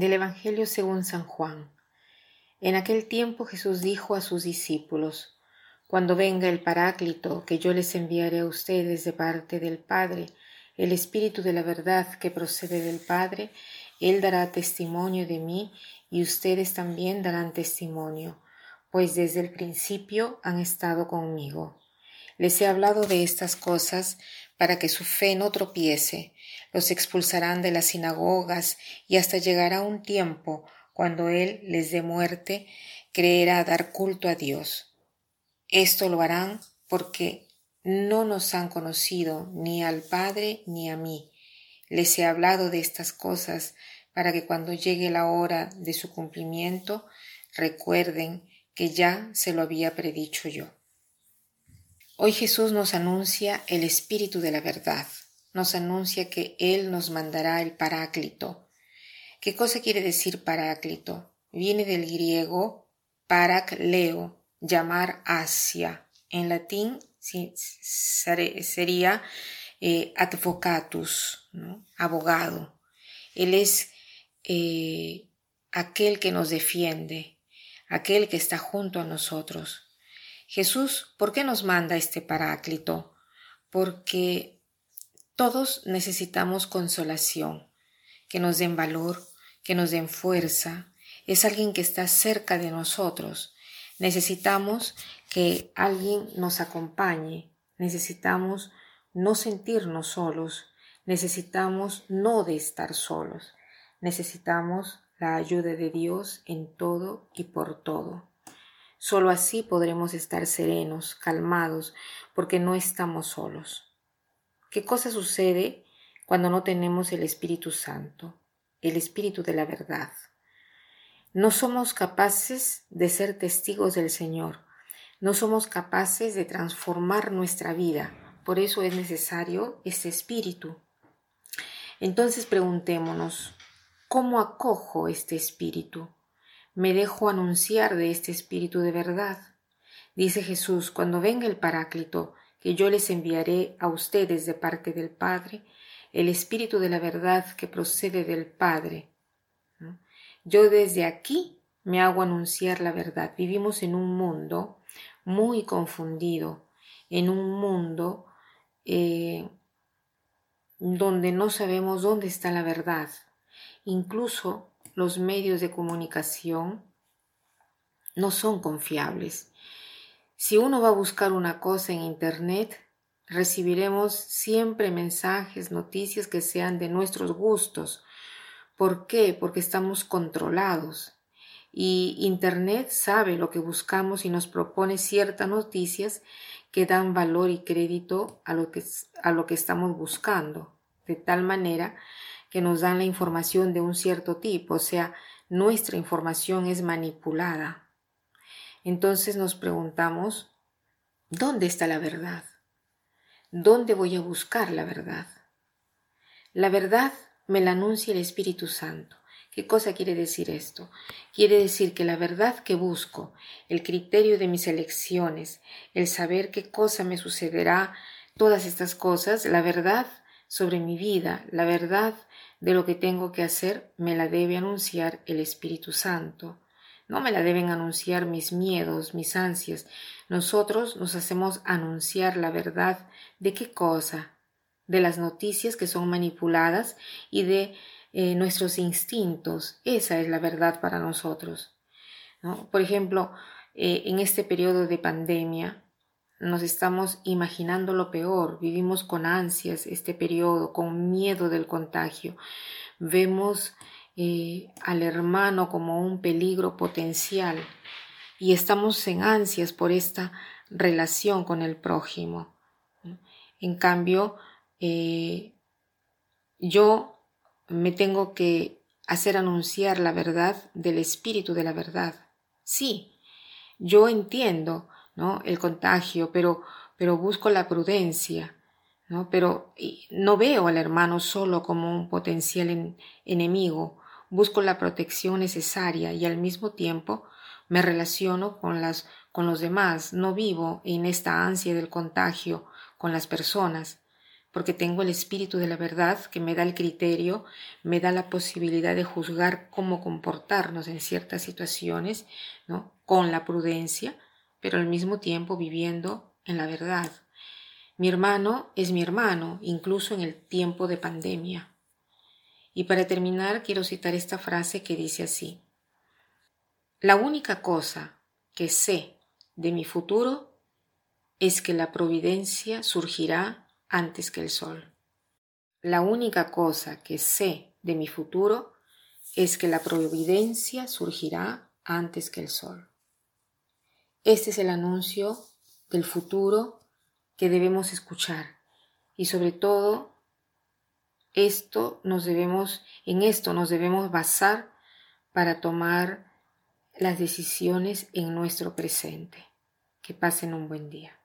Del Evangelio según San Juan. En aquel tiempo Jesús dijo a sus discípulos, Cuando venga el Paráclito, que yo les enviaré a ustedes de parte del Padre, el Espíritu de la verdad que procede del Padre, Él dará testimonio de mí y ustedes también darán testimonio, pues desde el principio han estado conmigo. Les he hablado de estas cosas para que su fe no tropiece. Los expulsarán de las sinagogas y hasta llegará un tiempo cuando Él les dé muerte, creerá dar culto a Dios. Esto lo harán porque no nos han conocido ni al Padre ni a mí. Les he hablado de estas cosas para que cuando llegue la hora de su cumplimiento recuerden que ya se lo había predicho yo. Hoy Jesús nos anuncia el Espíritu de la verdad, nos anuncia que Él nos mandará el Paráclito. ¿Qué cosa quiere decir Paráclito? Viene del griego parakleo, llamar hacia. En latín sería eh, advocatus, abogado. Él es eh, aquel que nos defiende, aquel que está junto a nosotros. Jesús, ¿por qué nos manda este paráclito? Porque todos necesitamos consolación, que nos den valor, que nos den fuerza. Es alguien que está cerca de nosotros. Necesitamos que alguien nos acompañe. Necesitamos no sentirnos solos. Necesitamos no de estar solos. Necesitamos la ayuda de Dios en todo y por todo. Solo así podremos estar serenos, calmados, porque no estamos solos. ¿Qué cosa sucede cuando no tenemos el Espíritu Santo, el Espíritu de la verdad? No somos capaces de ser testigos del Señor, no somos capaces de transformar nuestra vida, por eso es necesario ese Espíritu. Entonces preguntémonos, ¿cómo acojo este Espíritu? Me dejo anunciar de este Espíritu de verdad. Dice Jesús, cuando venga el Paráclito, que yo les enviaré a ustedes de parte del Padre, el Espíritu de la verdad que procede del Padre. Yo desde aquí me hago anunciar la verdad. Vivimos en un mundo muy confundido, en un mundo eh, donde no sabemos dónde está la verdad. Incluso los medios de comunicación no son confiables. Si uno va a buscar una cosa en Internet, recibiremos siempre mensajes, noticias que sean de nuestros gustos. ¿Por qué? Porque estamos controlados. Y Internet sabe lo que buscamos y nos propone ciertas noticias que dan valor y crédito a lo que, a lo que estamos buscando, de tal manera que nos dan la información de un cierto tipo, o sea, nuestra información es manipulada. Entonces nos preguntamos, ¿dónde está la verdad? ¿Dónde voy a buscar la verdad? La verdad me la anuncia el Espíritu Santo. ¿Qué cosa quiere decir esto? Quiere decir que la verdad que busco, el criterio de mis elecciones, el saber qué cosa me sucederá, todas estas cosas, la verdad sobre mi vida, la verdad de lo que tengo que hacer, me la debe anunciar el Espíritu Santo. No me la deben anunciar mis miedos, mis ansias. Nosotros nos hacemos anunciar la verdad de qué cosa, de las noticias que son manipuladas y de eh, nuestros instintos. Esa es la verdad para nosotros. Por ejemplo, eh, en este periodo de pandemia, nos estamos imaginando lo peor, vivimos con ansias este periodo, con miedo del contagio, vemos eh, al hermano como un peligro potencial y estamos en ansias por esta relación con el prójimo. En cambio, eh, yo me tengo que hacer anunciar la verdad del espíritu de la verdad. Sí, yo entiendo el contagio, pero, pero busco la prudencia, ¿no? Pero no veo al hermano solo como un potencial enemigo, busco la protección necesaria y al mismo tiempo me relaciono con, las, con los demás, no vivo en esta ansia del contagio con las personas. porque tengo el espíritu de la verdad que me da el criterio, me da la posibilidad de juzgar cómo comportarnos en ciertas situaciones, ¿no? Con la prudencia, pero al mismo tiempo viviendo en la verdad. Mi hermano es mi hermano, incluso en el tiempo de pandemia. Y para terminar, quiero citar esta frase que dice así. La única cosa que sé de mi futuro es que la providencia surgirá antes que el sol. La única cosa que sé de mi futuro es que la providencia surgirá antes que el sol. Este es el anuncio del futuro que debemos escuchar y sobre todo esto nos debemos en esto nos debemos basar para tomar las decisiones en nuestro presente. Que pasen un buen día.